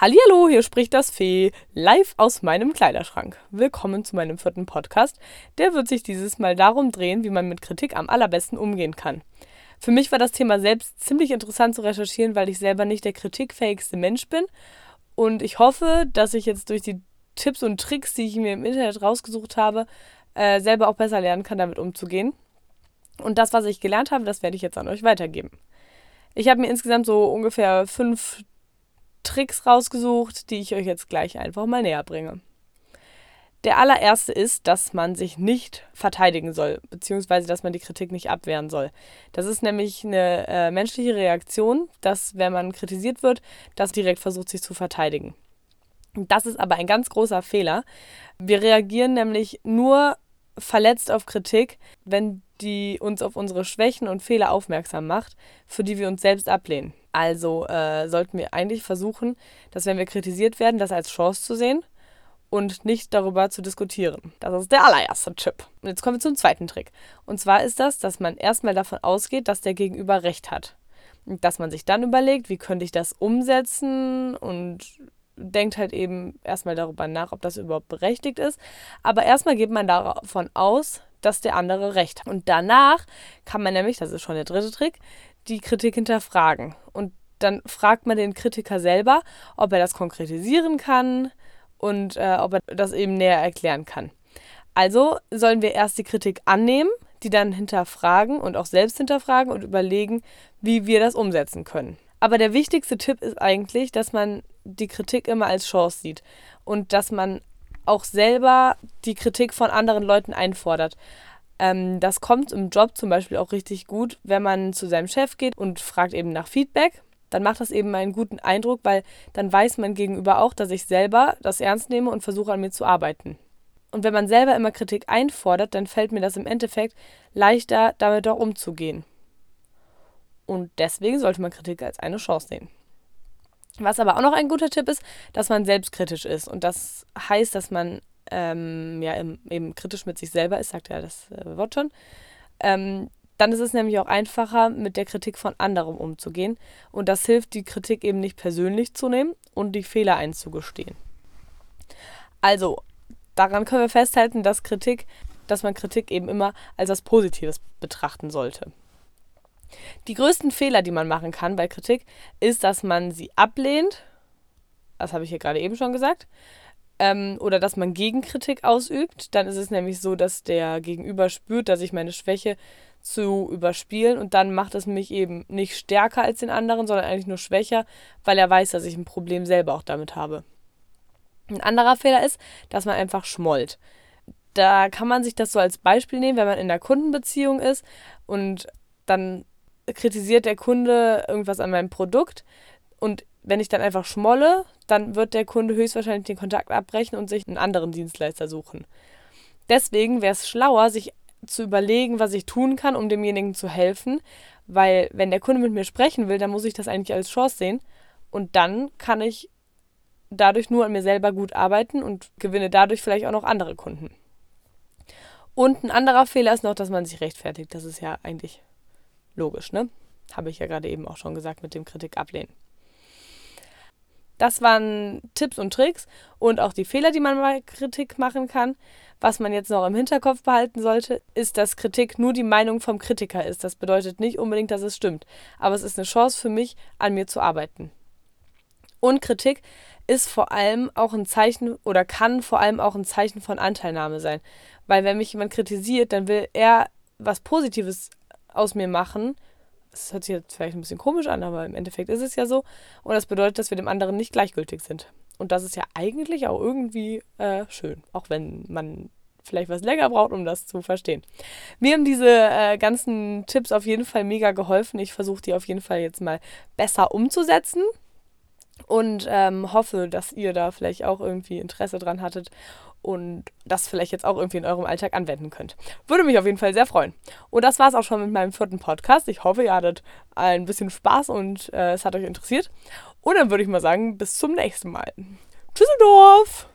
Hallihallo, hier spricht das Fee, live aus meinem Kleiderschrank. Willkommen zu meinem vierten Podcast. Der wird sich dieses Mal darum drehen, wie man mit Kritik am allerbesten umgehen kann. Für mich war das Thema selbst ziemlich interessant zu recherchieren, weil ich selber nicht der kritikfähigste Mensch bin. Und ich hoffe, dass ich jetzt durch die Tipps und Tricks, die ich mir im Internet rausgesucht habe, äh, selber auch besser lernen kann, damit umzugehen. Und das, was ich gelernt habe, das werde ich jetzt an euch weitergeben. Ich habe mir insgesamt so ungefähr fünf Tricks rausgesucht, die ich euch jetzt gleich einfach mal näher bringe. Der allererste ist, dass man sich nicht verteidigen soll, beziehungsweise dass man die Kritik nicht abwehren soll. Das ist nämlich eine äh, menschliche Reaktion, dass, wenn man kritisiert wird, das direkt versucht, sich zu verteidigen. Das ist aber ein ganz großer Fehler. Wir reagieren nämlich nur verletzt auf Kritik, wenn die uns auf unsere Schwächen und Fehler aufmerksam macht, für die wir uns selbst ablehnen. Also äh, sollten wir eigentlich versuchen, dass wenn wir kritisiert werden, das als Chance zu sehen und nicht darüber zu diskutieren. Das ist der allererste Tipp. Und jetzt kommen wir zum zweiten Trick. Und zwar ist das, dass man erstmal davon ausgeht, dass der Gegenüber recht hat. Und dass man sich dann überlegt, wie könnte ich das umsetzen und denkt halt eben erstmal darüber nach, ob das überhaupt berechtigt ist. Aber erstmal geht man davon aus, dass der andere recht hat. Und danach kann man nämlich, das ist schon der dritte Trick, die Kritik hinterfragen. Und dann fragt man den Kritiker selber, ob er das konkretisieren kann und äh, ob er das eben näher erklären kann. Also sollen wir erst die Kritik annehmen, die dann hinterfragen und auch selbst hinterfragen und überlegen, wie wir das umsetzen können. Aber der wichtigste Tipp ist eigentlich, dass man die Kritik immer als Chance sieht und dass man auch selber die Kritik von anderen Leuten einfordert. Ähm, das kommt im Job zum Beispiel auch richtig gut, wenn man zu seinem Chef geht und fragt eben nach Feedback. Dann macht das eben einen guten Eindruck, weil dann weiß man gegenüber auch, dass ich selber das ernst nehme und versuche an mir zu arbeiten. Und wenn man selber immer Kritik einfordert, dann fällt mir das im Endeffekt leichter, damit auch umzugehen. Und deswegen sollte man Kritik als eine Chance sehen. Was aber auch noch ein guter Tipp ist, dass man selbstkritisch ist. Und das heißt, dass man ähm, ja eben kritisch mit sich selber ist, sagt ja das äh, Wort schon, ähm, dann ist es nämlich auch einfacher, mit der Kritik von anderen umzugehen. Und das hilft, die Kritik eben nicht persönlich zu nehmen und die Fehler einzugestehen. Also, daran können wir festhalten, dass Kritik, dass man Kritik eben immer als was Positives betrachten sollte. Die größten Fehler, die man machen kann bei Kritik, ist, dass man sie ablehnt. Das habe ich hier gerade eben schon gesagt ähm, oder dass man Gegenkritik ausübt. Dann ist es nämlich so, dass der Gegenüber spürt, dass ich meine Schwäche zu überspielen und dann macht es mich eben nicht stärker als den anderen, sondern eigentlich nur schwächer, weil er weiß, dass ich ein Problem selber auch damit habe. Ein anderer Fehler ist, dass man einfach schmollt. Da kann man sich das so als Beispiel nehmen, wenn man in der Kundenbeziehung ist und dann kritisiert der Kunde irgendwas an meinem Produkt und wenn ich dann einfach schmolle, dann wird der Kunde höchstwahrscheinlich den Kontakt abbrechen und sich einen anderen Dienstleister suchen. Deswegen wäre es schlauer, sich zu überlegen, was ich tun kann, um demjenigen zu helfen, weil wenn der Kunde mit mir sprechen will, dann muss ich das eigentlich als Chance sehen und dann kann ich dadurch nur an mir selber gut arbeiten und gewinne dadurch vielleicht auch noch andere Kunden. Und ein anderer Fehler ist noch, dass man sich rechtfertigt. Das ist ja eigentlich logisch, ne? Habe ich ja gerade eben auch schon gesagt mit dem Kritik ablehnen. Das waren Tipps und Tricks und auch die Fehler, die man bei Kritik machen kann. Was man jetzt noch im Hinterkopf behalten sollte, ist, dass Kritik nur die Meinung vom Kritiker ist. Das bedeutet nicht unbedingt, dass es stimmt, aber es ist eine Chance für mich, an mir zu arbeiten. Und Kritik ist vor allem auch ein Zeichen oder kann vor allem auch ein Zeichen von Anteilnahme sein. Weil wenn mich jemand kritisiert, dann will er was Positives aus mir machen das hört sich jetzt vielleicht ein bisschen komisch an, aber im Endeffekt ist es ja so. Und das bedeutet, dass wir dem anderen nicht gleichgültig sind. Und das ist ja eigentlich auch irgendwie äh, schön, auch wenn man vielleicht was länger braucht, um das zu verstehen. Mir haben diese äh, ganzen Tipps auf jeden Fall mega geholfen. Ich versuche die auf jeden Fall jetzt mal besser umzusetzen und ähm, hoffe, dass ihr da vielleicht auch irgendwie Interesse dran hattet und das vielleicht jetzt auch irgendwie in eurem Alltag anwenden könnt. Würde mich auf jeden Fall sehr freuen. Und das war es auch schon mit meinem vierten Podcast. Ich hoffe, ihr hattet ein bisschen Spaß und äh, es hat euch interessiert. Und dann würde ich mal sagen, bis zum nächsten Mal. Tschüsseldorf!